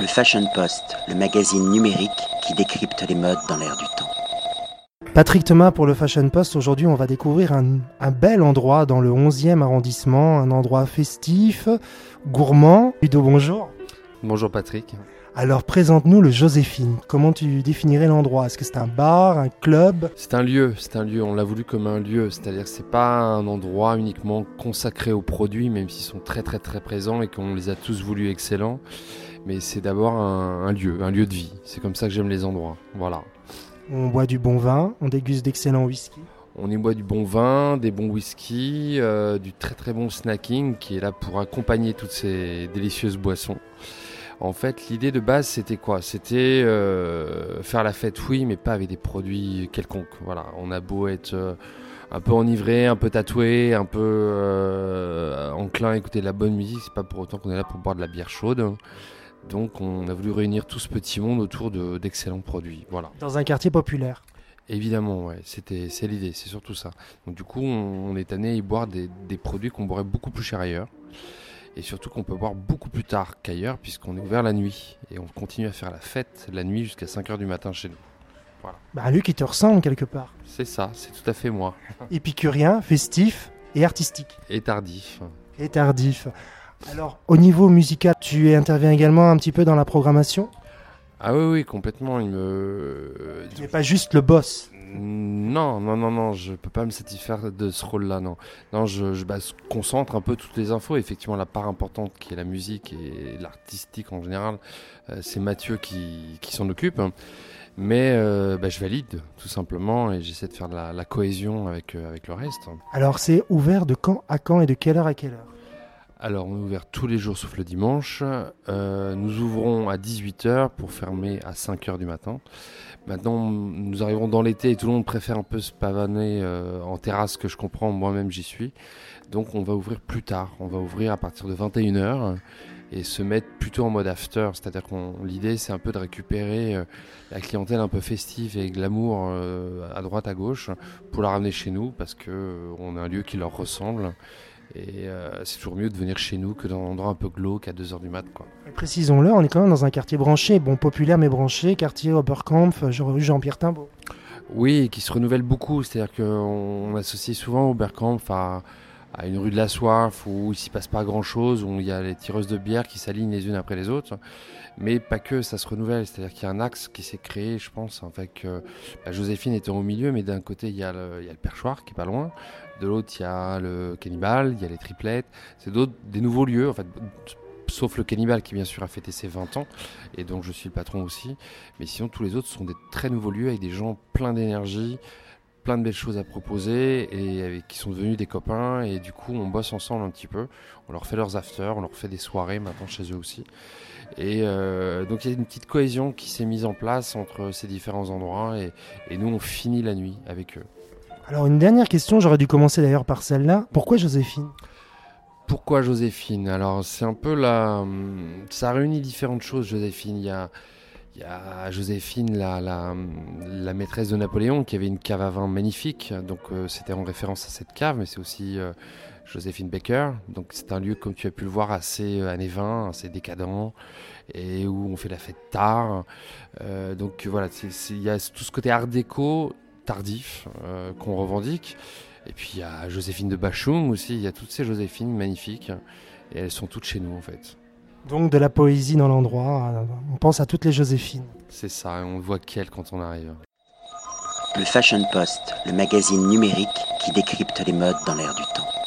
Le Fashion Post, le magazine numérique qui décrypte les modes dans l'air du temps. Patrick Thomas pour le Fashion Post. Aujourd'hui, on va découvrir un, un bel endroit dans le 11e arrondissement, un endroit festif, gourmand. Ludo, bonjour. Bonjour Patrick. Alors, présente-nous le Joséphine. Comment tu définirais l'endroit? Est-ce que c'est un bar, un club? C'est un lieu, c'est un lieu. On l'a voulu comme un lieu, c'est-à-dire que c'est pas un endroit uniquement consacré aux produits, même s'ils sont très très très présents et qu'on les a tous voulus excellents. Mais c'est d'abord un, un lieu, un lieu de vie. C'est comme ça que j'aime les endroits. Voilà. On boit du bon vin, on déguste d'excellents whisky. On y boit du bon vin, des bons whisky, euh, du très très bon snacking qui est là pour accompagner toutes ces délicieuses boissons. En fait, l'idée de base, c'était quoi? C'était euh, faire la fête, oui, mais pas avec des produits quelconques. Voilà, on a beau être euh, un peu enivré, un peu tatoué, un peu euh, enclin à écouter de la bonne musique, c'est pas pour autant qu'on est là pour boire de la bière chaude. Donc, on a voulu réunir tout ce petit monde autour de- d'excellents produits. Voilà. Dans un quartier populaire. Évidemment, ouais, c'était, c'est l'idée, c'est surtout ça. Donc du coup, on, on est amené à y boire des, des produits qu'on boirait beaucoup plus cher ailleurs. Et surtout qu'on peut boire beaucoup plus tard qu'ailleurs, puisqu'on est ouvert la nuit. Et on continue à faire la fête la nuit jusqu'à 5h du matin chez nous. Bah, un lieu qui te ressemble quelque part. C'est ça, c'est tout à fait moi. Épicurien, festif et artistique. Et tardif. Et tardif. Alors, au niveau musical, tu interviens également un petit peu dans la programmation? Ah oui, oui, complètement. Il me... Tu n'es pas juste le boss? Non, non, non, non, je peux pas me satisfaire de ce rôle-là, non. Non, je, je bah, concentre un peu toutes les infos. Effectivement, la part importante qui est la musique et l'artistique en général, euh, c'est Mathieu qui, qui s'en occupe. Mais euh, bah, je valide, tout simplement, et j'essaie de faire de la, la cohésion avec, euh, avec le reste. Alors, c'est ouvert de quand à quand et de quelle heure à quelle heure? Alors, on est ouvert tous les jours sauf le dimanche. Euh, nous ouvrons à 18h pour fermer à 5h du matin. Maintenant, nous arrivons dans l'été et tout le monde préfère un peu se pavaner euh, en terrasse, que je comprends, moi-même j'y suis. Donc, on va ouvrir plus tard. On va ouvrir à partir de 21h et se mettre plutôt en mode after. C'est-à-dire qu'on l'idée, c'est un peu de récupérer euh, la clientèle un peu festive et glamour à droite, à gauche pour la ramener chez nous parce que euh, on a un lieu qui leur ressemble. Et euh, c'est toujours mieux de venir chez nous que dans un endroit un peu glauque à 2h du mat. Quoi. Précisons-le, on est quand même dans un quartier branché, bon, populaire mais branché, quartier Oberkampf, Jean-Pierre Timbaud. Oui, qui se renouvelle beaucoup. C'est-à-dire qu'on associe souvent Oberkampf à, à une rue de la soif où il s'y passe pas grand-chose, où il y a les tireuses de bière qui s'alignent les unes après les autres. Mais pas que, ça se renouvelle. C'est-à-dire qu'il y a un axe qui s'est créé, je pense, avec euh, bah, Joséphine étant au milieu, mais d'un côté, il y, a le, il y a le perchoir qui est pas loin. De l'autre, il y a le cannibal, il y a les triplettes. C'est d'autres, des nouveaux lieux, en fait. Sauf le cannibal qui, bien sûr, a fêté ses 20 ans. Et donc, je suis le patron aussi. Mais sinon, tous les autres sont des très nouveaux lieux avec des gens pleins d'énergie, plein de belles choses à proposer et qui sont devenus des copains. Et du coup, on bosse ensemble un petit peu. On leur fait leurs afters, on leur fait des soirées maintenant chez eux aussi. Et euh, donc, il y a une petite cohésion qui s'est mise en place entre ces différents endroits. Et, et nous, on finit la nuit avec eux. Alors, une dernière question, j'aurais dû commencer d'ailleurs par celle-là. Pourquoi Joséphine? Pourquoi Joséphine? Alors, c'est un peu la. Ça réunit différentes choses, Joséphine. Il y a, il y a Joséphine, la, la, maîtresse de Napoléon, qui avait une cave à vin magnifique. Donc, euh, c'était en référence à cette cave, mais c'est aussi euh, Joséphine Baker. Donc, c'est un lieu, comme tu as pu le voir, assez euh, années 20, assez décadent, et où on fait la fête tard. Donc, voilà, il y a tout ce côté art déco tardif qu'on revendique. Et puis il y a Joséphine de Bachung aussi, il y a toutes ces Joséphines magnifiques. Et elles sont toutes chez nous en fait. Donc de la poésie dans l'endroit, euh, on pense à toutes les Joséphines. C'est ça, et on voit qu'elles quand on arrive. Le Fashion Post, le magazine numérique qui décrypte les modes dans l'air du temps.